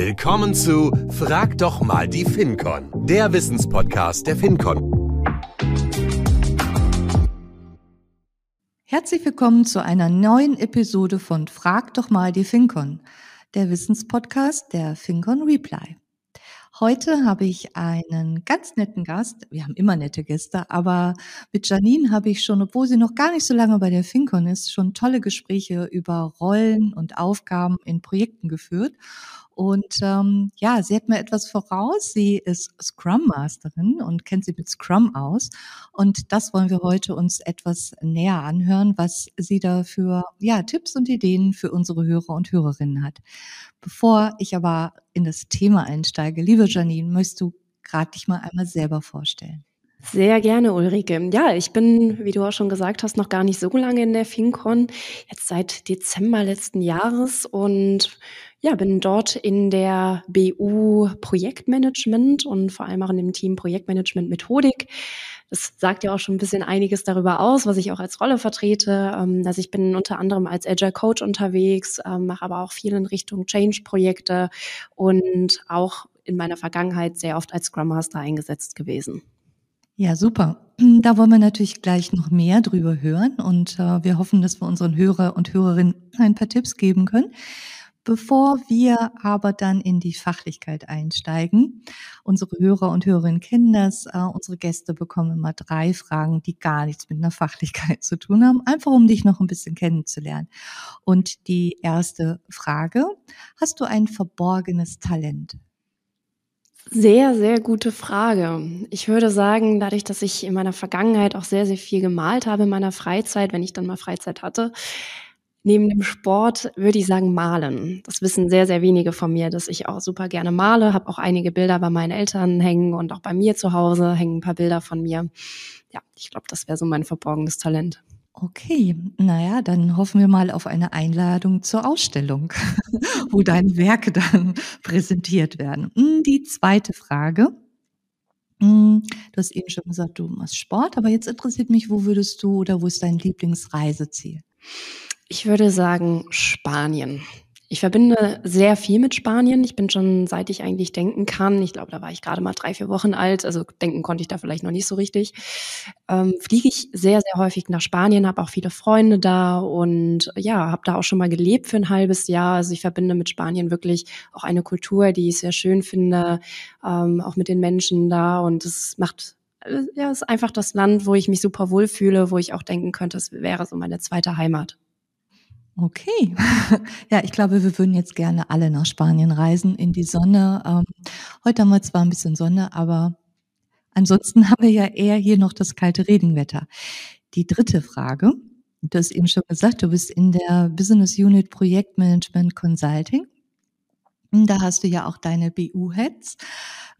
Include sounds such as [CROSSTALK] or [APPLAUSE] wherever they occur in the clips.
Willkommen zu Frag doch mal die FinCon, der Wissenspodcast der FinCon. Herzlich willkommen zu einer neuen Episode von Frag doch mal die FinCon, der Wissenspodcast der FinCon Reply. Heute habe ich einen ganz netten Gast. Wir haben immer nette Gäste, aber mit Janine habe ich schon, obwohl sie noch gar nicht so lange bei der FinCon ist, schon tolle Gespräche über Rollen und Aufgaben in Projekten geführt. Und ähm, ja, sie hat mir etwas voraus. Sie ist Scrum Masterin und kennt sich mit Scrum aus. Und das wollen wir heute uns etwas näher anhören, was sie da für ja, Tipps und Ideen für unsere Hörer und Hörerinnen hat. Bevor ich aber in das Thema einsteige, liebe Janine, möchtest du gerade dich mal einmal selber vorstellen? Sehr gerne, Ulrike. Ja, ich bin, wie du auch schon gesagt hast, noch gar nicht so lange in der FinCon, jetzt seit Dezember letzten Jahres und ja, bin dort in der BU Projektmanagement und vor allem auch in dem Team Projektmanagement Methodik. Das sagt ja auch schon ein bisschen einiges darüber aus, was ich auch als Rolle vertrete. Ähm, also ich bin unter anderem als Agile Coach unterwegs, ähm, mache aber auch viel in Richtung Change-Projekte und auch in meiner Vergangenheit sehr oft als Scrum Master eingesetzt gewesen. Ja, super. [CLEARS THROAT] Da wollen wir natürlich gleich noch mehr drüber hören und äh, wir hoffen, dass wir unseren Hörer und Hörerinnen ein paar Tipps geben können. Bevor wir aber dann in die Fachlichkeit einsteigen, unsere Hörer und Hörerinnen kennen das, äh, unsere Gäste bekommen immer drei Fragen, die gar nichts mit einer Fachlichkeit [LAUGHS] zu tun haben, einfach um dich noch ein bisschen kennenzulernen. Und die erste Frage, hast du ein verborgenes Talent? Sehr, sehr gute Frage. Ich würde sagen, dadurch, dass ich in meiner Vergangenheit auch sehr, sehr viel gemalt habe in meiner Freizeit, wenn ich dann mal Freizeit hatte, neben dem Sport würde ich sagen malen. Das wissen sehr, sehr wenige von mir, dass ich auch super gerne male, habe auch einige Bilder bei meinen Eltern hängen und auch bei mir zu Hause hängen ein paar Bilder von mir. Ja, ich glaube, das wäre so mein verborgenes Talent. Okay, naja, dann hoffen wir mal auf eine Einladung zur Ausstellung, [LAUGHS] wo deine Werke dann [LAUGHS] präsentiert werden. Hm, die zweite Frage. Hm, du hast eben schon gesagt, du machst Sport, aber jetzt interessiert mich, wo würdest du oder wo ist dein Lieblingsreiseziel? Ich würde sagen Spanien. Ich verbinde sehr viel mit Spanien. Ich bin schon, seit ich eigentlich denken kann, ich glaube, da war ich gerade mal drei, vier Wochen alt, also denken konnte ich da vielleicht noch nicht so richtig, ähm, fliege ich sehr, sehr häufig nach Spanien, habe auch viele Freunde da und ja, habe da auch schon mal gelebt für ein halbes Jahr. Also ich verbinde mit Spanien wirklich auch eine Kultur, die ich sehr schön finde, ähm, auch mit den Menschen da und es macht äh, ja, es ist einfach das Land, wo ich mich super wohlfühle, wo ich auch denken könnte, es wäre so meine zweite Heimat. Okay. [LAUGHS] Ja, ich glaube, wir würden jetzt gerne alle nach Spanien reisen, in die Sonne. Ähm, heute haben wir zwar ein bisschen Sonne, aber ansonsten [LAUGHS] haben wir ja eher hier noch das kalte Regenwetter. Die dritte Frage. Du hast eben schon gesagt, du bist in der Business Unit Projektmanagement Consulting. Da hast du ja auch deine BU-Heads.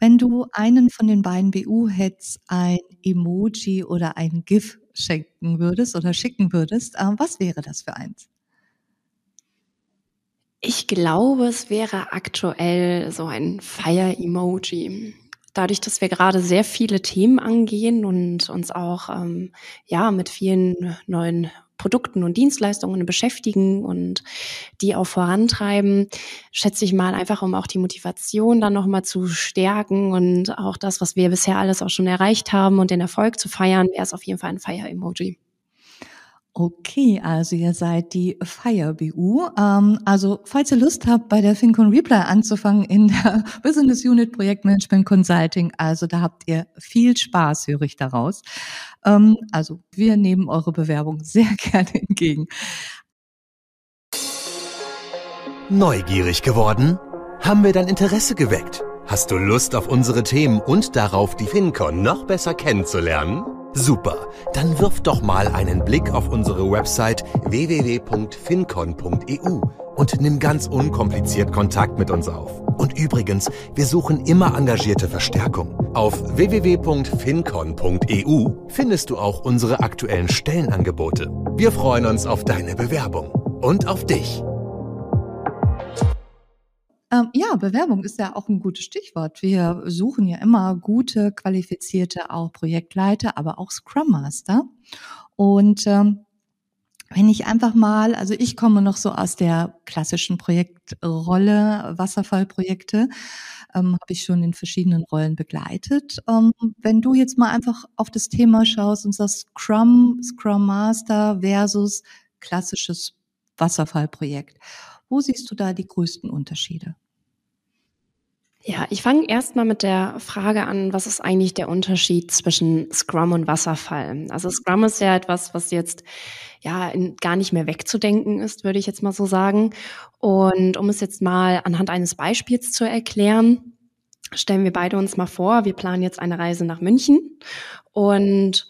Wenn du einen von den beiden BU-Heads ein Emoji oder ein GIF schenken würdest oder schicken würdest, äh, was wäre das für eins? Ich glaube, es wäre aktuell so ein Fire-Emoji. Dadurch, dass wir gerade sehr viele Themen angehen und uns auch ähm, ja mit vielen neuen Produkten und Dienstleistungen beschäftigen und die auch vorantreiben, schätze ich mal einfach, um auch die Motivation dann nochmal zu stärken und auch das, was wir bisher alles auch schon erreicht haben und den Erfolg zu feiern, wäre es auf jeden Fall ein Fire-Emoji. Okay, also ihr seid die Fire BU. Ähm, also falls ihr Lust habt, bei der FinCon Reply anzufangen in der [LAUGHS] Business Unit Projektmanagement Consulting, also da habt ihr viel Spaß, höre ich daraus. Ähm, also wir nehmen eure Bewerbung [LAUGHS] sehr gerne entgegen. Neugierig geworden? Haben wir dein Interesse geweckt? Hast du Lust auf unsere Themen und darauf, die FinCon noch besser kennenzulernen? Super, dann wirf doch mal einen Blick auf unsere Website www.fincon.eu und nimm ganz unkompliziert Kontakt mit uns auf. Und übrigens, wir suchen immer engagierte Verstärkung. Auf www.fincon.eu findest du auch unsere aktuellen Stellenangebote. Wir freuen uns auf deine Bewerbung und auf dich. Ähm, ja, Bewerbung ist ja auch ein gutes Stichwort. Wir suchen ja immer gute, qualifizierte auch Projektleiter, aber auch Scrum Master. Und ähm, wenn ich einfach mal, also ich komme noch so aus der klassischen Projektrolle, Wasserfallprojekte, ähm, habe ich schon in verschiedenen Rollen begleitet. Ähm, wenn du jetzt mal einfach auf das Thema schaust und sagst Scrum, Scrum Master versus klassisches Wasserfallprojekt, wo siehst du da die größten Unterschiede? Ja, ich fange erstmal mit der Frage an, was ist eigentlich der Unterschied zwischen Scrum und Wasserfall? Also Scrum ist ja etwas, was jetzt ja gar nicht mehr wegzudenken ist, würde ich jetzt mal so sagen. Und um es jetzt mal anhand eines Beispiels zu erklären, stellen wir beide uns mal vor, wir planen jetzt eine Reise nach München und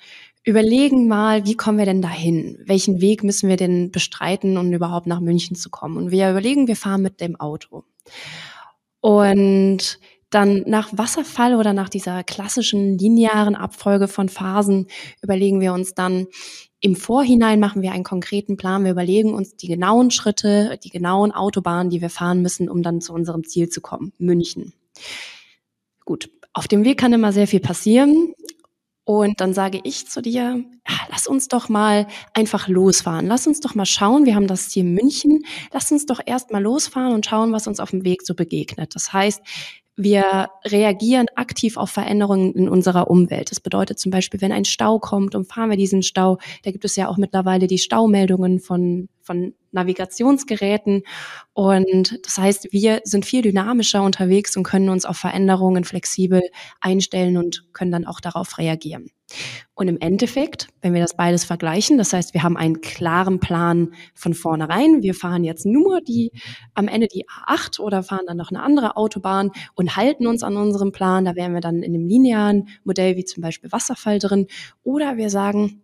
überlegen mal, wie kommen wir denn dahin? Welchen Weg müssen wir denn bestreiten, um überhaupt nach München zu kommen? Und wir überlegen, wir fahren mit dem Auto. Und dann nach Wasserfall oder nach dieser klassischen linearen Abfolge von Phasen überlegen wir uns dann, im Vorhinein machen wir einen konkreten Plan. Wir überlegen uns die genauen Schritte, die genauen Autobahnen, die wir fahren müssen, um dann zu unserem Ziel zu kommen, München. Gut, auf dem Weg kann immer sehr viel passieren. Und dann sage ich zu dir, lass uns doch mal einfach losfahren. Lass uns doch mal schauen. Wir haben das Ziel München. Lass uns doch erst mal losfahren und schauen, was uns auf dem Weg so begegnet. Das heißt, wir reagieren aktiv auf Veränderungen in unserer Umwelt. Das bedeutet zum Beispiel, wenn ein Stau kommt, umfahren wir diesen Stau. Da gibt es ja auch mittlerweile die Staumeldungen von, von Navigationsgeräten. Und das heißt, wir sind viel dynamischer unterwegs und können uns auf Veränderungen flexibel einstellen und können dann auch darauf reagieren. Und im Endeffekt, wenn wir das beides vergleichen, das heißt, wir haben einen klaren Plan von vornherein. Wir fahren jetzt nur die, am Ende die A8 oder fahren dann noch eine andere Autobahn und halten uns an unserem Plan. Da wären wir dann in einem linearen Modell wie zum Beispiel Wasserfall drin. Oder wir sagen,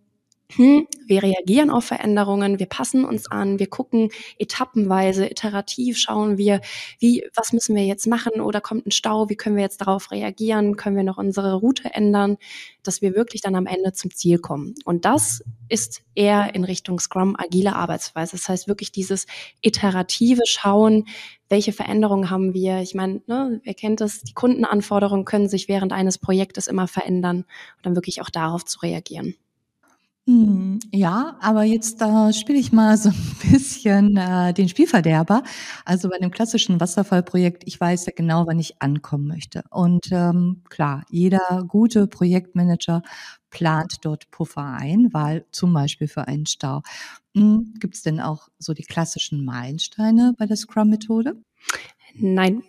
hm, wir reagieren auf Veränderungen, wir passen uns an, wir gucken etappenweise, iterativ schauen wir, wie, was müssen wir jetzt machen oder kommt ein Stau, wie können wir jetzt darauf reagieren, können wir noch unsere Route ändern, dass wir wirklich dann am Ende zum Ziel kommen. Und das ist eher in Richtung Scrum agile Arbeitsweise. Das heißt wirklich dieses iterative Schauen, welche Veränderungen haben wir? Ich meine, ne, wer kennt das? Die Kundenanforderungen können sich während eines Projektes immer verändern und dann wirklich auch darauf zu reagieren. Hm, ja, aber jetzt äh, spiele ich mal so [LAUGHS] ein bisschen äh, den Spielverderber. Also bei dem klassischen Wasserfallprojekt, ich weiß ja genau, wann ich ankommen möchte. Und ähm, klar, jeder gute Projektmanager plant dort Puffer ein, weil zum Beispiel für einen Stau. Hm, Gibt es denn auch so die klassischen Meilensteine bei der Scrum-Methode? Nein.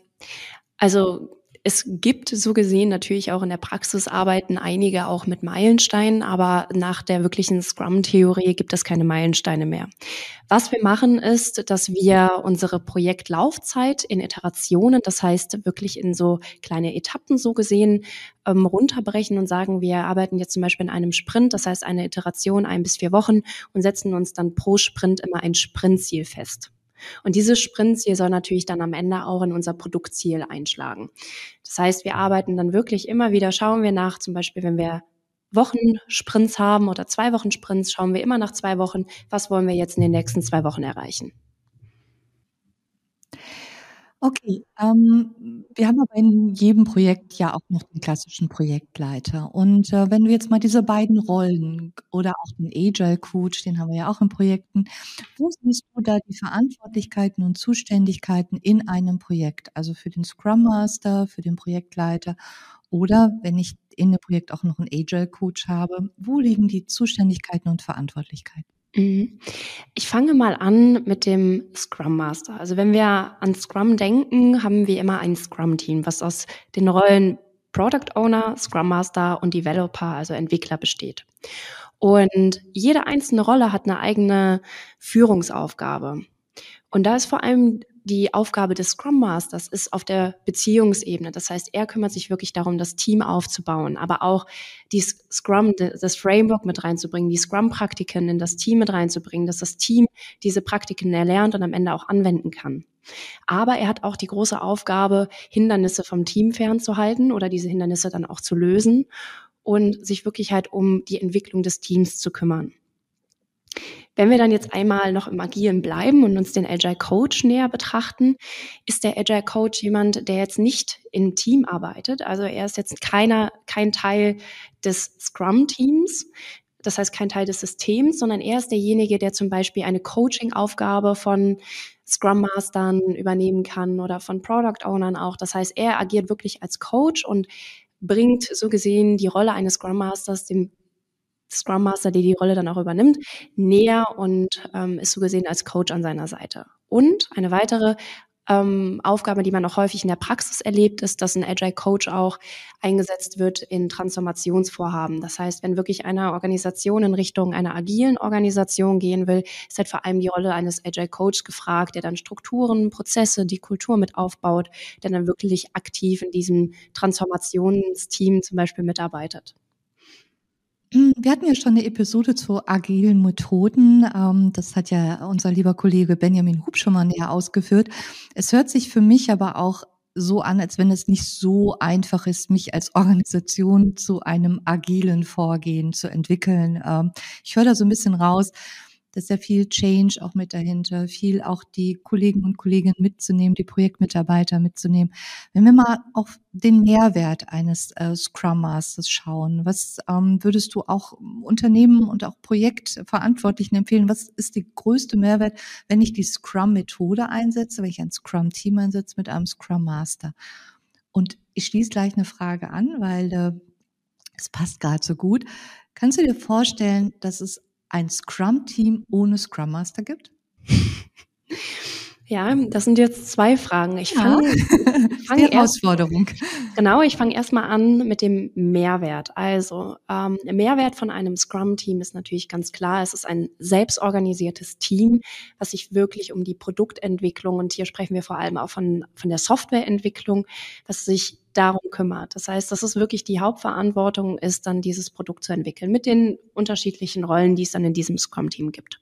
Also es gibt so gesehen natürlich auch in der Praxis arbeiten einige auch mit Meilensteinen, aber nach der wirklichen Scrum-Theorie gibt es keine Meilensteine mehr. Was wir machen ist, dass wir unsere Projektlaufzeit in Iterationen, das heißt wirklich in so kleine Etappen so gesehen, ähm, runterbrechen und sagen, wir arbeiten jetzt zum Beispiel in einem Sprint, das heißt eine Iteration ein bis vier Wochen und setzen uns dann pro Sprint immer ein Sprintziel fest. Und dieses Sprintziel soll natürlich dann am Ende auch in unser Produktziel einschlagen. Das heißt, wir arbeiten dann wirklich immer wieder, schauen wir nach, zum Beispiel, wenn wir Wochensprints haben oder zwei Wochen Sprints, schauen wir immer nach zwei Wochen, was wollen wir jetzt in den nächsten zwei Wochen erreichen. Okay, ähm, wir haben aber in jedem Projekt ja auch noch den klassischen Projektleiter. Und äh, wenn du jetzt mal diese beiden Rollen oder auch den Agile Coach, den haben wir ja auch in Projekten, wo siehst du da die Verantwortlichkeiten und Zuständigkeiten in einem Projekt? Also für den Scrum Master, für den Projektleiter oder wenn ich in dem Projekt auch noch einen Agile Coach habe, wo liegen die Zuständigkeiten und Verantwortlichkeiten? Mhm. Ich fange mal an mit dem Scrum Master. Also wenn wir an Scrum denken, haben wir immer ein Scrum-Team, was aus den Rollen Product Owner, Scrum Master und Developer, also Entwickler besteht. Und jede einzelne Rolle hat eine eigene Führungsaufgabe. Und da ist vor allem die Aufgabe des Scrum Masters ist auf der Beziehungsebene. Das heißt, er kümmert sich wirklich darum, das Team aufzubauen, aber auch die Scrum, das Framework mit reinzubringen, die Scrum-Praktiken in das Team mit reinzubringen, dass das Team diese Praktiken erlernt und am Ende auch anwenden kann. Aber er hat auch die große Aufgabe, Hindernisse vom Team fernzuhalten oder diese Hindernisse dann auch zu lösen und sich wirklich halt um die Entwicklung des Teams zu kümmern. Wenn wir dann jetzt einmal noch im Agilen bleiben und uns den Agile Coach näher betrachten, ist der Agile Coach jemand, der jetzt nicht im Team arbeitet. Also er ist jetzt keiner, kein Teil des Scrum Teams. das heißt kein Teil des Systems, sondern er ist derjenige, der zum Beispiel eine Coaching-Aufgabe von Scrum Mastern übernehmen kann oder von Product Ownern auch. Das heißt, er agiert wirklich als Coach und bringt so gesehen die Rolle eines Scrum Masters dem Scrum Master, der die Rolle dann auch übernimmt, näher und ähm, ist so gesehen als Coach an seiner Seite. Und eine weitere ähm, Aufgabe, die man auch häufig in der Praxis erlebt, ist, dass ein Agile Coach auch eingesetzt wird in Transformationsvorhaben. Das heißt, wenn wirklich eine Organisation in Richtung einer agilen Organisation gehen will, ist halt vor allem die Rolle eines Agile Coach gefragt, der dann Strukturen, Prozesse, die Kultur mit aufbaut, der dann wirklich aktiv in diesem Transformationsteam zum Beispiel mitarbeitet. Wir hatten ja schon eine Episode zu agilen Methoden. Ähm, das hat ja unser lieber Kollege Benjamin Hub schon mal näher ausgeführt. Es hört sich für mich aber auch so an, als wenn es nicht so einfach ist, mich als Organisation zu einem agilen Vorgehen zu entwickeln. Ähm, ich höre da so ein bisschen raus, da ist ja viel Change auch mit dahinter, viel auch die Kollegen und Kolleginnen mitzunehmen, die Projektmitarbeiter mitzunehmen. Wenn wir mal auf den Mehrwert eines äh, Scrum Masters schauen, was ähm, würdest du auch Unternehmen und auch Projektverantwortlichen empfehlen? Was ist der größte Mehrwert, wenn ich die Scrum-Methode einsetze, wenn ich ein Scrum-Team einsetze mit einem Scrum Master? Und ich schließe gleich eine Frage an, weil äh, es passt gerade so gut. Kannst du dir vorstellen, dass es ein Scrum-Team ohne Scrum Master gibt? [LAUGHS] Ja, das sind jetzt zwei Fragen. Ich fange ja. fang [LAUGHS] Die Herausforderung. genau, ich fange erstmal an mit dem Mehrwert. Also ähm, Mehrwert von einem Scrum-Team ist natürlich ganz klar. Es ist ein selbstorganisiertes Team, was sich wirklich um die Produktentwicklung und hier sprechen wir vor allem auch von von der Softwareentwicklung, was sich darum kümmert. Das heißt, das ist wirklich die Hauptverantwortung, ist dann dieses Produkt zu entwickeln mit den unterschiedlichen Rollen, die es dann in diesem Scrum-Team gibt.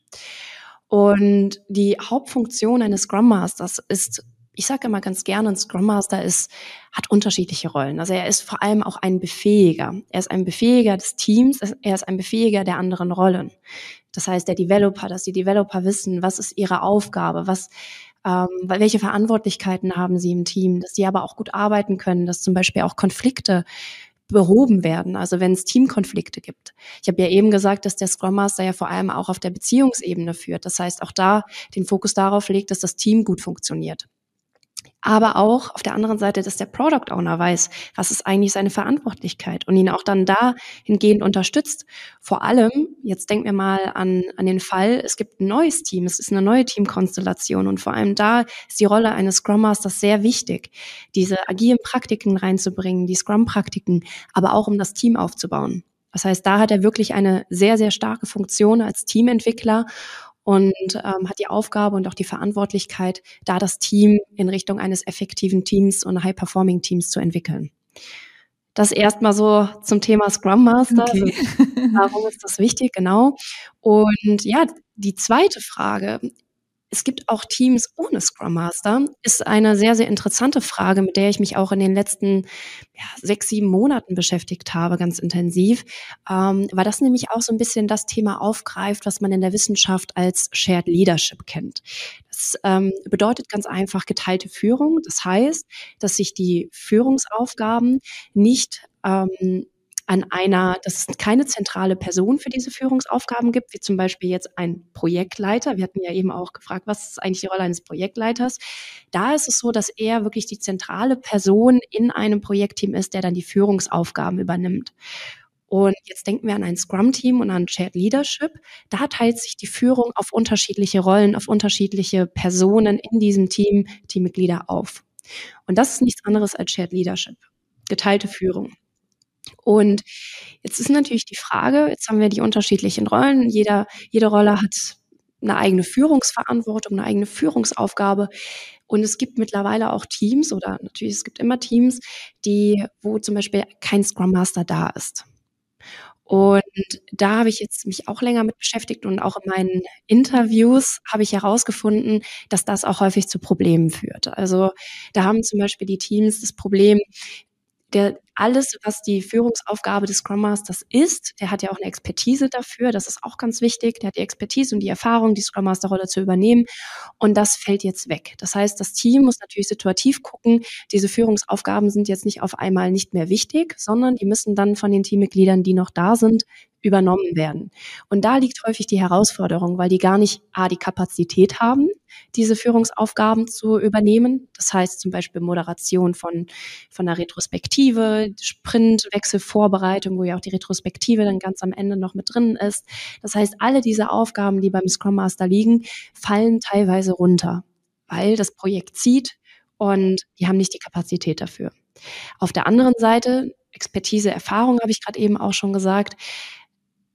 Und die Hauptfunktion eines Scrum Masters ist ich sage immer ganz gerne, ein Scrum Master ist, hat unterschiedliche Rollen. Also er ist vor allem auch ein Befähiger. Er ist ein Befähiger des Teams, er ist ein Befähiger der anderen Rollen. Das heißt, der Developer, dass die Developer wissen, was ist ihre Aufgabe, was, ähm, welche Verantwortlichkeiten haben sie im Team, dass sie aber auch gut arbeiten können, dass zum Beispiel auch Konflikte behoben werden, also wenn es Teamkonflikte gibt. Ich habe ja eben gesagt, dass der Scrum Master ja vor allem auch auf der Beziehungsebene führt. Das heißt, auch da den Fokus darauf legt, dass das Team gut funktioniert aber auch auf der anderen Seite, dass der Product Owner weiß, was ist eigentlich seine Verantwortlichkeit und ihn auch dann dahingehend unterstützt. Vor allem, jetzt denken wir mal an, an den Fall, es gibt ein neues Team, es ist eine neue Teamkonstellation und vor allem da ist die Rolle eines Scrum Masters sehr wichtig, diese agilen Praktiken reinzubringen, die Scrum-Praktiken, aber auch um das Team aufzubauen. Das heißt, da hat er wirklich eine sehr, sehr starke Funktion als Teamentwickler und ähm, hat die Aufgabe und auch die Verantwortlichkeit, da das Team in Richtung eines effektiven Teams und High-Performing-Teams zu entwickeln. Das erstmal so zum Thema Scrum Master. Okay. Also, warum ist das wichtig? Genau. Und ja, die zweite Frage es gibt auch Teams ohne Scrum Master. Ist eine sehr, sehr interessante Frage, mit der ich mich auch in den letzten ja, sechs, sieben Monaten beschäftigt habe, ganz intensiv, ähm, weil das nämlich auch so ein bisschen das Thema aufgreift, was man in der Wissenschaft als Shared Leadership kennt. Das ähm, bedeutet ganz einfach geteilte Führung. Das heißt, dass sich die Führungsaufgaben nicht ähm, an einer, dass es keine zentrale Person für diese Führungsaufgaben gibt, wie zum Beispiel jetzt ein Projektleiter. Wir hatten ja eben auch gefragt, was ist eigentlich die Rolle eines Projektleiters? Da ist es so, dass er wirklich die zentrale Person in einem Projektteam ist, der dann die Führungsaufgaben übernimmt. Und jetzt denken wir an ein Scrum-Team und an Shared Leadership. Da teilt sich die Führung auf unterschiedliche Rollen, auf unterschiedliche Personen in diesem Team, Teammitglieder auf. Und das ist nichts anderes als Shared Leadership, geteilte Führung. Und jetzt ist natürlich die Frage, jetzt haben wir die unterschiedlichen Rollen. Jeder, jede Rolle hat eine eigene Führungsverantwortung, eine eigene Führungsaufgabe. Und es gibt mittlerweile auch Teams oder natürlich es gibt immer Teams, die, wo zum Beispiel kein Scrum Master da ist. Und da habe ich jetzt mich auch länger mit beschäftigt und auch in meinen Interviews habe ich herausgefunden, dass das auch häufig zu Problemen führt. Also da haben zum Beispiel die Teams das Problem, der alles, was die Führungsaufgabe des Scrum Masters ist, der hat ja auch eine Expertise dafür, das ist auch ganz wichtig, der hat die Expertise und die Erfahrung, die Scrum Master Rolle zu übernehmen und das fällt jetzt weg. Das heißt, das Team muss natürlich situativ gucken, diese Führungsaufgaben sind jetzt nicht auf einmal nicht mehr wichtig, sondern die müssen dann von den Teammitgliedern, die noch da sind, übernommen werden. Und da liegt häufig die Herausforderung, weil die gar nicht A, die Kapazität haben, diese Führungsaufgaben zu übernehmen. Das heißt zum Beispiel Moderation von, von der Retrospektive, Sprint, Wechselvorbereitung, wo ja auch die Retrospektive dann ganz am Ende noch mit drin ist. Das heißt, alle diese Aufgaben, die beim Scrum Master liegen, fallen teilweise runter, weil das Projekt zieht und die haben nicht die Kapazität dafür. Auf der anderen Seite, Expertise, Erfahrung habe ich gerade eben auch schon gesagt,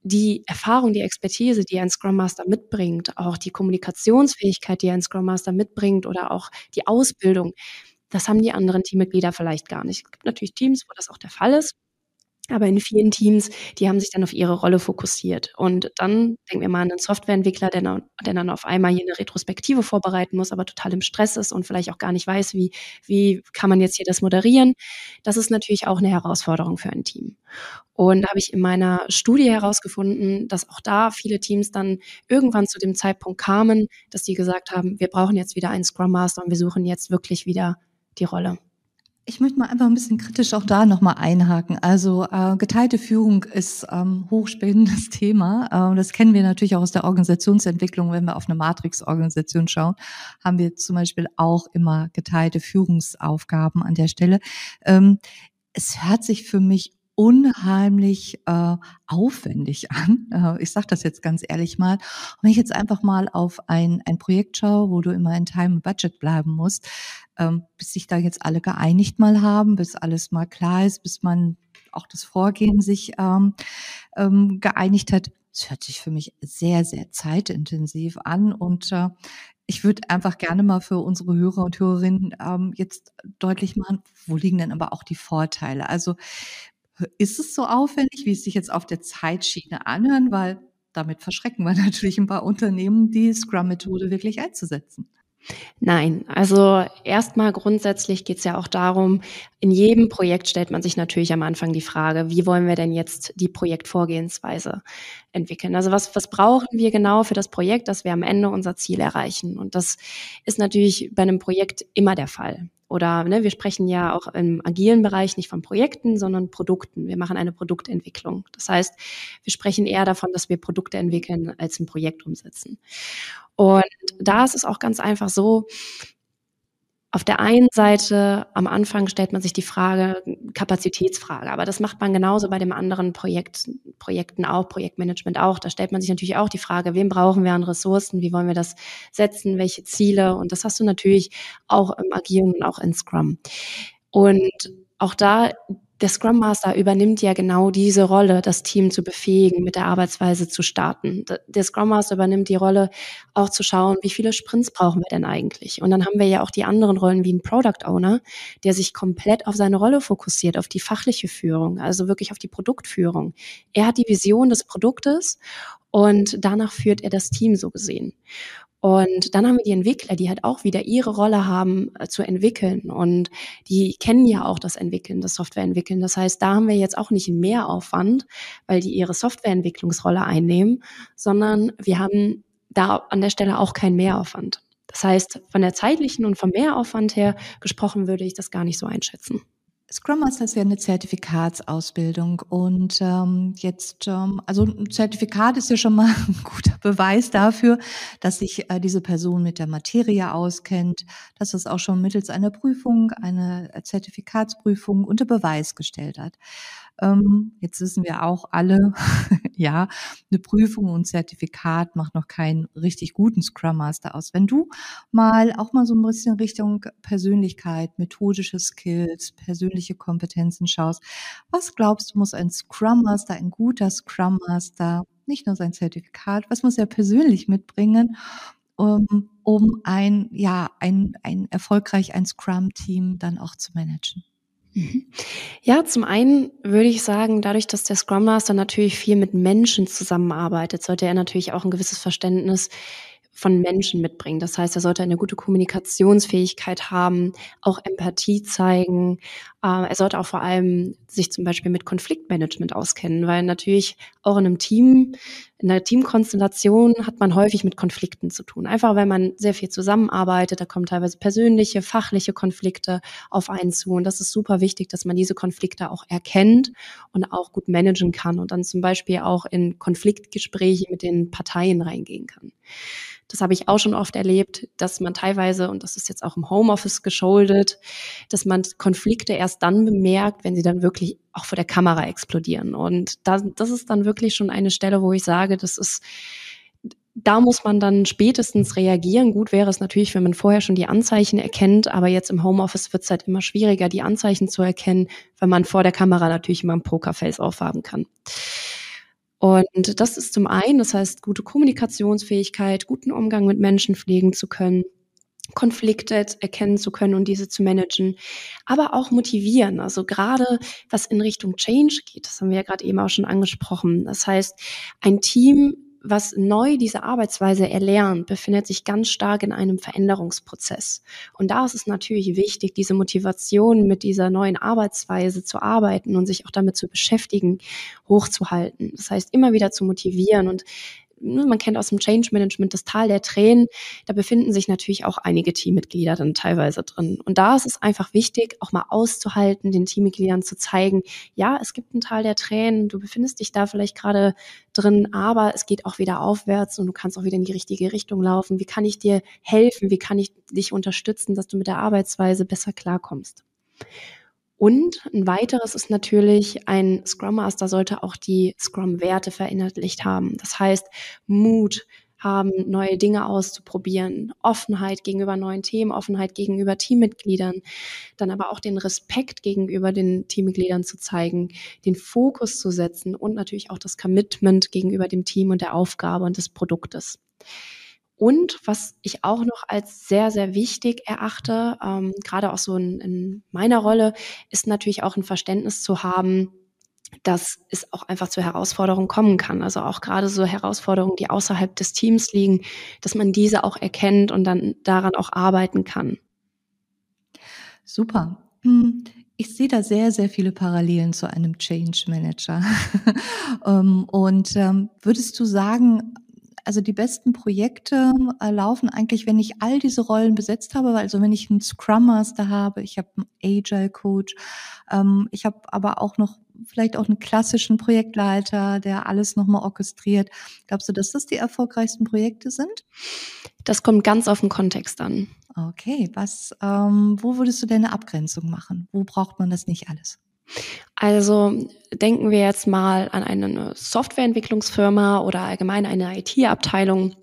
die Erfahrung, die Expertise, die ein Scrum Master mitbringt, auch die Kommunikationsfähigkeit, die ein Scrum Master mitbringt oder auch die Ausbildung, das haben die anderen Teammitglieder vielleicht gar nicht. Es gibt natürlich Teams, wo das auch der Fall ist. Aber in vielen Teams, die haben sich dann auf ihre Rolle fokussiert. Und dann denken wir mal an einen Softwareentwickler, der dann, der dann auf einmal hier eine Retrospektive vorbereiten muss, aber total im Stress ist und vielleicht auch gar nicht weiß, wie, wie kann man jetzt hier das moderieren. Das ist natürlich auch eine Herausforderung für ein Team. Und da habe ich in meiner Studie herausgefunden, dass auch da viele Teams dann irgendwann zu dem Zeitpunkt kamen, dass die gesagt haben, wir brauchen jetzt wieder einen Scrum Master und wir suchen jetzt wirklich wieder die Rolle. Ich möchte mal einfach ein bisschen kritisch auch da nochmal einhaken. Also äh, geteilte Führung ist ähm, hochspannendes [LAUGHS] Thema. Äh, das kennen wir natürlich auch aus der Organisationsentwicklung. Wenn wir auf eine Matrix-Organisation schauen, haben wir zum Beispiel auch immer geteilte Führungsaufgaben an der Stelle. Ähm, es hört sich für mich unheimlich äh, aufwendig an. Äh, ich sage das jetzt ganz ehrlich mal. Und wenn ich jetzt einfach mal auf ein, ein Projekt schaue, wo du immer in Time und Budget bleiben musst, ähm, bis sich da jetzt alle geeinigt mal haben, bis alles mal klar ist, bis man auch das Vorgehen sich ähm, ähm, geeinigt hat. Das hört sich für mich sehr, sehr zeitintensiv an und äh, ich würde einfach gerne mal für unsere Hörer und Hörerinnen ähm, jetzt deutlich machen, wo liegen denn aber auch die Vorteile? Also ist es so aufwendig, wie es sich jetzt auf der Zeitschiene anhören? Weil damit verschrecken wir [LAUGHS] natürlich ein paar Unternehmen, die Scrum-Methode wirklich einzusetzen. Nein, also erstmal grundsätzlich geht es ja auch darum, in jedem Projekt stellt man sich natürlich am Anfang die Frage, wie wollen wir denn jetzt die Projektvorgehensweise entwickeln? Also was, was brauchen wir genau für das Projekt, dass wir am Ende unser Ziel erreichen? Und das ist natürlich bei einem Projekt immer der Fall. Oder ne, wir sprechen ja auch im agilen Bereich nicht von Projekten, sondern Produkten. Wir machen eine Produktentwicklung. Das heißt, wir sprechen eher davon, dass wir Produkte entwickeln, als ein Projekt umsetzen. Und da ist es auch ganz einfach so, auf der einen Seite, am Anfang stellt man sich die Frage, Kapazitätsfrage, aber das macht man genauso bei dem anderen Projekt, Projekten auch, Projektmanagement auch. Da stellt man sich natürlich auch die Frage, wem brauchen wir an Ressourcen, wie wollen wir das setzen, welche Ziele? Und das hast du natürlich auch im Agieren und auch in Scrum. Und auch da der Scrum Master übernimmt ja genau diese Rolle, das Team zu befähigen, mit der Arbeitsweise zu starten. Der Scrum Master übernimmt die Rolle, auch zu schauen, wie viele Sprints brauchen wir denn eigentlich? Und dann haben wir ja auch die anderen Rollen wie ein Product Owner, der sich komplett auf seine Rolle fokussiert, auf die fachliche Führung, also wirklich auf die Produktführung. Er hat die Vision des Produktes und danach führt er das Team so gesehen. Und dann haben wir die Entwickler, die halt auch wieder ihre Rolle haben äh, zu entwickeln. Und die kennen ja auch das Entwickeln, das Softwareentwickeln. Das heißt, da haben wir jetzt auch nicht einen Mehraufwand, weil die ihre Softwareentwicklungsrolle einnehmen, sondern wir haben da an der Stelle auch keinen Mehraufwand. Das heißt, von der zeitlichen und vom Mehraufwand her gesprochen würde ich das gar nicht so einschätzen. Scrum Master ist ja eine Zertifikatsausbildung und ähm, jetzt, ähm, also ein Zertifikat ist ja schon mal [LAUGHS] ein guter Beweis dafür, dass sich äh, diese Person mit der Materie auskennt, dass es auch schon mittels einer Prüfung, einer Zertifikatsprüfung unter Beweis gestellt hat. Ähm, jetzt wissen wir auch alle, [LAUGHS] ja, eine Prüfung und Zertifikat macht noch keinen richtig guten Scrum Master aus. Wenn du mal auch mal so ein bisschen Richtung Persönlichkeit, methodische Skills, persönliche Kompetenzen schaust, was glaubst du, muss ein Scrum Master, ein guter Scrum Master, nicht nur sein Zertifikat, was muss er persönlich mitbringen, um, um ein, ja, ein, ein erfolgreich ein Scrum-Team dann auch zu managen? Mhm. Ja, zum einen würde ich sagen, dadurch, dass der Scrum Master natürlich viel mit Menschen zusammenarbeitet, sollte er natürlich auch ein gewisses Verständnis von Menschen mitbringen. Das heißt, er sollte eine gute Kommunikationsfähigkeit haben, auch Empathie zeigen, er sollte auch vor allem sich zum Beispiel mit Konfliktmanagement auskennen, weil natürlich auch in einem Team, in einer Teamkonstellation hat man häufig mit Konflikten zu tun. Einfach weil man sehr viel zusammenarbeitet, da kommen teilweise persönliche, fachliche Konflikte auf einen zu. Und das ist super wichtig, dass man diese Konflikte auch erkennt und auch gut managen kann und dann zum Beispiel auch in Konfliktgespräche mit den Parteien reingehen kann. Das habe ich auch schon oft erlebt, dass man teilweise, und das ist jetzt auch im Homeoffice geschuldet, dass man Konflikte erst dann bemerkt, wenn sie dann wirklich auch vor der Kamera explodieren. Und das, das ist dann wirklich schon eine Stelle, wo ich sage, das ist, da muss man dann spätestens reagieren. Gut wäre es natürlich, wenn man vorher schon die Anzeichen erkennt, aber jetzt im Homeoffice wird es halt immer schwieriger, die Anzeichen zu erkennen, wenn man vor der Kamera natürlich immer ein Pokerface aufhaben kann. Und das ist zum einen, das heißt, gute Kommunikationsfähigkeit, guten Umgang mit Menschen pflegen zu können. Konflikte erkennen zu können und diese zu managen, aber auch motivieren. Also gerade was in Richtung Change geht, das haben wir ja gerade eben auch schon angesprochen. Das heißt, ein Team was neu diese Arbeitsweise erlernt, befindet sich ganz stark in einem Veränderungsprozess. Und da ist es natürlich wichtig, diese Motivation mit dieser neuen Arbeitsweise zu arbeiten und sich auch damit zu beschäftigen, hochzuhalten. Das heißt, immer wieder zu motivieren und man kennt aus dem Change Management das Tal der Tränen, da befinden sich natürlich auch einige Teammitglieder dann teilweise drin. Und da ist es einfach wichtig, auch mal auszuhalten, den Teammitgliedern zu zeigen, ja, es gibt ein Tal der Tränen, du befindest dich da vielleicht gerade drin, aber es geht auch wieder aufwärts und du kannst auch wieder in die richtige Richtung laufen. Wie kann ich dir helfen? Wie kann ich dich unterstützen, dass du mit der Arbeitsweise besser klarkommst? Und ein weiteres ist natürlich, ein Scrum Master sollte auch die Scrum-Werte verinnerlicht haben. Das heißt, Mut haben, neue Dinge auszuprobieren, Offenheit gegenüber neuen Themen, Offenheit gegenüber Teammitgliedern, dann aber auch den Respekt gegenüber den Teammitgliedern zu zeigen, den Fokus zu setzen und natürlich auch das Commitment gegenüber dem Team und der Aufgabe und des Produktes. Und was ich auch noch als sehr, sehr wichtig erachte, ähm, gerade auch so in, in meiner Rolle, ist natürlich auch ein Verständnis zu haben, dass es auch einfach zu Herausforderungen kommen kann. Also auch gerade so Herausforderungen, die außerhalb des Teams liegen, dass man diese auch erkennt und dann daran auch arbeiten kann. Super. Hm, ich sehe da sehr, sehr viele Parallelen zu einem Change Manager. [LAUGHS] Ähm, und ähm, würdest du sagen, also die besten Projekte äh, laufen eigentlich, wenn ich all diese Rollen besetzt habe, also wenn ich einen Scrum Master habe, ich habe einen Agile Coach, ähm, ich habe aber auch noch vielleicht auch einen klassischen Projektleiter, der alles nochmal orchestriert. Glaubst du, dass das die erfolgreichsten Projekte sind? Das kommt ganz auf den Kontext an. Okay, was, ähm, wo würdest du denn eine Abgrenzung machen? Wo braucht man das nicht alles? Also denken wir jetzt mal an eine Softwareentwicklungsfirma oder allgemein eine IT-Abteilung.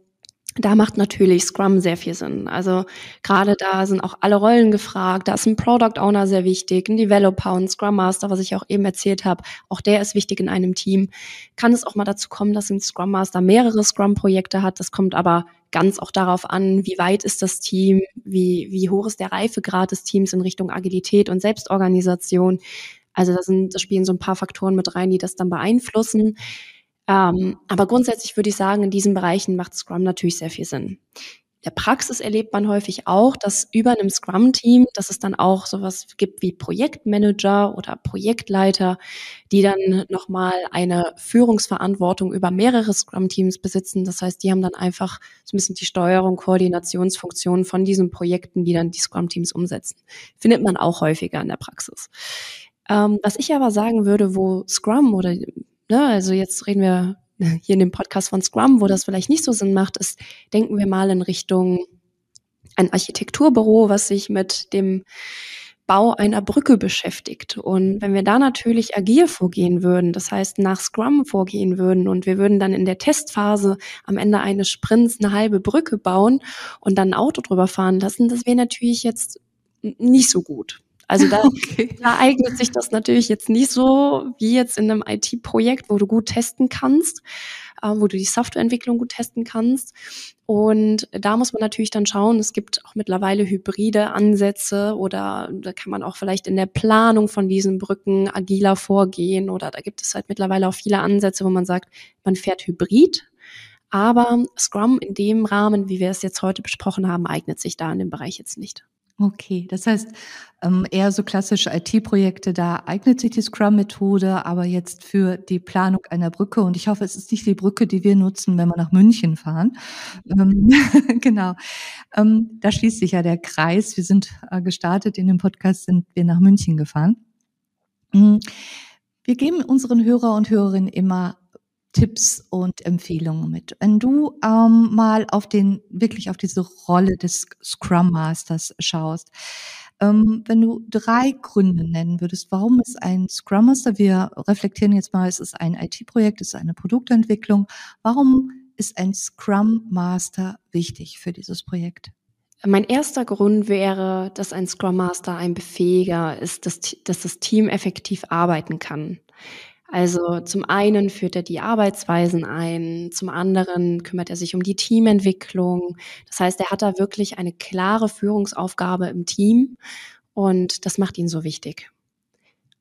Da macht natürlich Scrum sehr viel Sinn. Also gerade da sind auch alle Rollen gefragt. Da ist ein Product Owner sehr wichtig, ein Developer und Scrum Master, was ich auch eben erzählt habe. Auch der ist wichtig in einem Team. Kann es auch mal dazu kommen, dass ein Scrum Master mehrere Scrum-Projekte hat. Das kommt aber ganz auch darauf an, wie weit ist das Team, wie, wie hoch ist der Reifegrad des Teams in Richtung Agilität und Selbstorganisation. Also da, sind, da spielen so ein paar Faktoren mit rein, die das dann beeinflussen. Ähm, aber grundsätzlich würde ich sagen, in diesen Bereichen macht Scrum natürlich sehr viel Sinn. In der Praxis erlebt man häufig auch, dass über einem Scrum-Team, dass es dann auch sowas gibt wie Projektmanager oder Projektleiter, die dann nochmal eine Führungsverantwortung über mehrere Scrum-Teams besitzen. Das heißt, die haben dann einfach so ein bisschen die Steuerung, Koordinationsfunktionen von diesen Projekten, die dann die Scrum-Teams umsetzen. Findet man auch häufiger in der Praxis. Ähm, was ich aber sagen würde, wo Scrum oder, ne, also jetzt reden wir [LAUGHS] hier in dem Podcast von Scrum, wo das vielleicht nicht so Sinn macht, ist, denken wir mal in Richtung ein Architekturbüro, was sich mit dem Bau einer Brücke beschäftigt. Und wenn wir da natürlich agil vorgehen würden, das heißt nach Scrum vorgehen würden und wir würden dann in der Testphase am Ende eines Sprints eine halbe Brücke bauen und dann ein Auto drüber fahren lassen, das wäre natürlich jetzt nicht so gut. Also [LAUGHS] da, okay. da eignet sich das natürlich jetzt nicht so wie jetzt in einem IT-Projekt, wo du gut testen kannst, äh, wo du die Softwareentwicklung gut testen kannst. Und da muss man natürlich dann schauen, es gibt auch mittlerweile hybride Ansätze oder da kann man auch vielleicht in der Planung von diesen Brücken agiler vorgehen oder da gibt es halt mittlerweile auch viele Ansätze, wo man sagt, man fährt hybrid, aber Scrum in dem Rahmen, wie wir es jetzt heute besprochen haben, eignet sich da in dem Bereich jetzt nicht. Okay, das heißt, ähm, eher so klassische IT-Projekte, da eignet sich die Scrum-Methode, aber jetzt für die Planung einer Brücke. Und ich hoffe, es ist nicht die Brücke, die wir nutzen, wenn wir nach München fahren. Ähm, [LAUGHS] genau. Ähm, da schließt sich ja der Kreis. Wir sind äh, gestartet in dem Podcast, sind wir nach München gefahren. Mhm. Wir geben unseren Hörer und Hörerinnen immer Tipps und Empfehlungen mit. Wenn du ähm, mal auf den, wirklich auf diese Rolle des Scrum Masters schaust, ähm, wenn du drei Gründe nennen würdest, warum ist ein Scrum Master, wir reflektieren jetzt mal, es ist ein IT-Projekt, es ist eine Produktentwicklung, warum ist ein Scrum Master wichtig für dieses Projekt? Mein erster Grund wäre, dass ein Scrum Master ein Befähiger ist, dass, dass das Team effektiv arbeiten kann. Also zum einen führt er die Arbeitsweisen ein, zum anderen kümmert er sich um die Teamentwicklung. Das heißt, er hat da wirklich eine klare Führungsaufgabe im Team und das macht ihn so wichtig.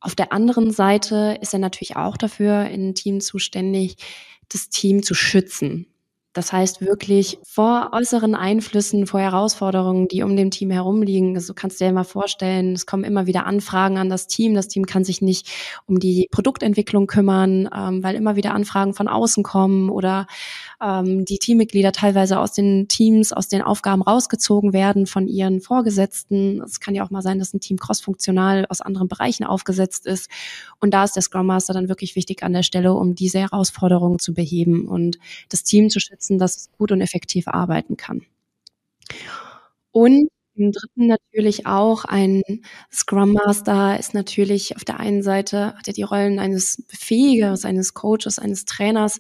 Auf der anderen Seite ist er natürlich auch dafür im Team zuständig, das Team zu schützen. Das heißt wirklich vor äußeren Einflüssen, vor Herausforderungen, die um dem Team herumliegen. Also kannst du dir mal vorstellen, es kommen immer wieder Anfragen an das Team. Das Team kann sich nicht um die Produktentwicklung kümmern, ähm, weil immer wieder Anfragen von außen kommen oder ähm, die Teammitglieder teilweise aus den Teams, aus den Aufgaben rausgezogen werden von ihren Vorgesetzten. Es kann ja auch mal sein, dass ein Team crossfunktional aus anderen Bereichen aufgesetzt ist. Und da ist der Scrum Master dann wirklich wichtig an der Stelle, um diese Herausforderungen zu beheben und das Team zu schützen, dass es gut und effektiv arbeiten kann. Und im dritten natürlich auch ein Scrum Master ist natürlich auf der einen Seite hat er die Rollen eines Befähigers, eines Coaches, eines Trainers,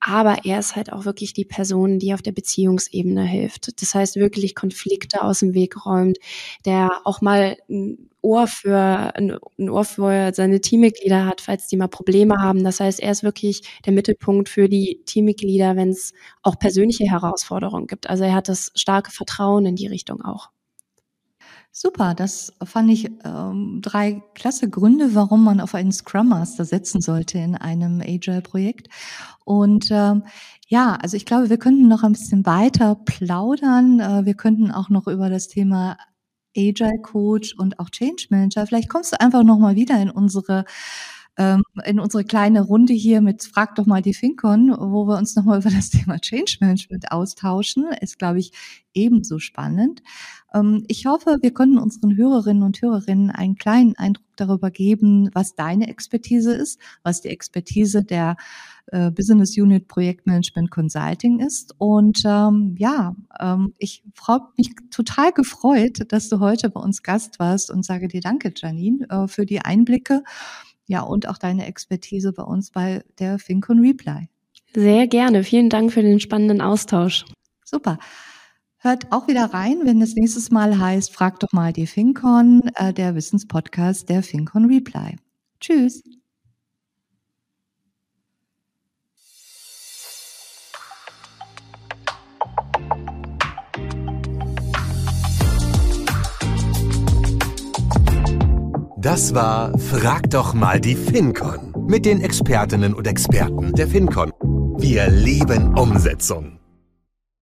aber er ist halt auch wirklich die Person, die auf der Beziehungsebene hilft. Das heißt, wirklich Konflikte aus dem Weg räumt, der auch mal ein Ohr für, ein Ohr für seine Teammitglieder hat, falls die mal Probleme haben. Das heißt, er ist wirklich der Mittelpunkt für die Teammitglieder, wenn es auch persönliche Herausforderungen gibt. Also er hat das starke Vertrauen in die Richtung auch. Super, das fand ich ähm, drei klasse Gründe, warum man auf einen Scrum Master setzen sollte in einem Agile-Projekt. Und ähm, ja, also ich glaube, wir könnten noch ein bisschen weiter plaudern. Äh, wir könnten auch noch über das Thema Agile Coach und auch Change Manager. Vielleicht kommst du einfach noch mal wieder in unsere ähm, in unsere kleine Runde hier mit Frag doch mal die FinCon, wo wir uns nochmal über das Thema Change Management austauschen. Ist, glaube ich, ebenso spannend. Ähm, ich hoffe, wir konnten unseren Hörerinnen und Hörerinnen einen kleinen Eindruck darüber geben, was deine Expertise ist, was die Expertise der äh, Business Unit Projektmanagement Consulting ist. Und ähm, ja, ähm, ich habe mich total gefreut, dass du heute bei uns Gast warst und sage dir danke, Janine, äh, für die Einblicke. Ja, und auch deine Expertise bei uns bei der FinCon Reply. Sehr gerne. Vielen Dank für den spannenden Austausch. Super. Hört auch wieder rein, wenn es nächstes Mal heißt, frag doch mal die FinCon, äh, der Wissenspodcast der FinCon Reply. Tschüss. Das war Frag doch mal die FinCon mit den Expertinnen und Experten der FinCon. Wir lieben Umsetzung.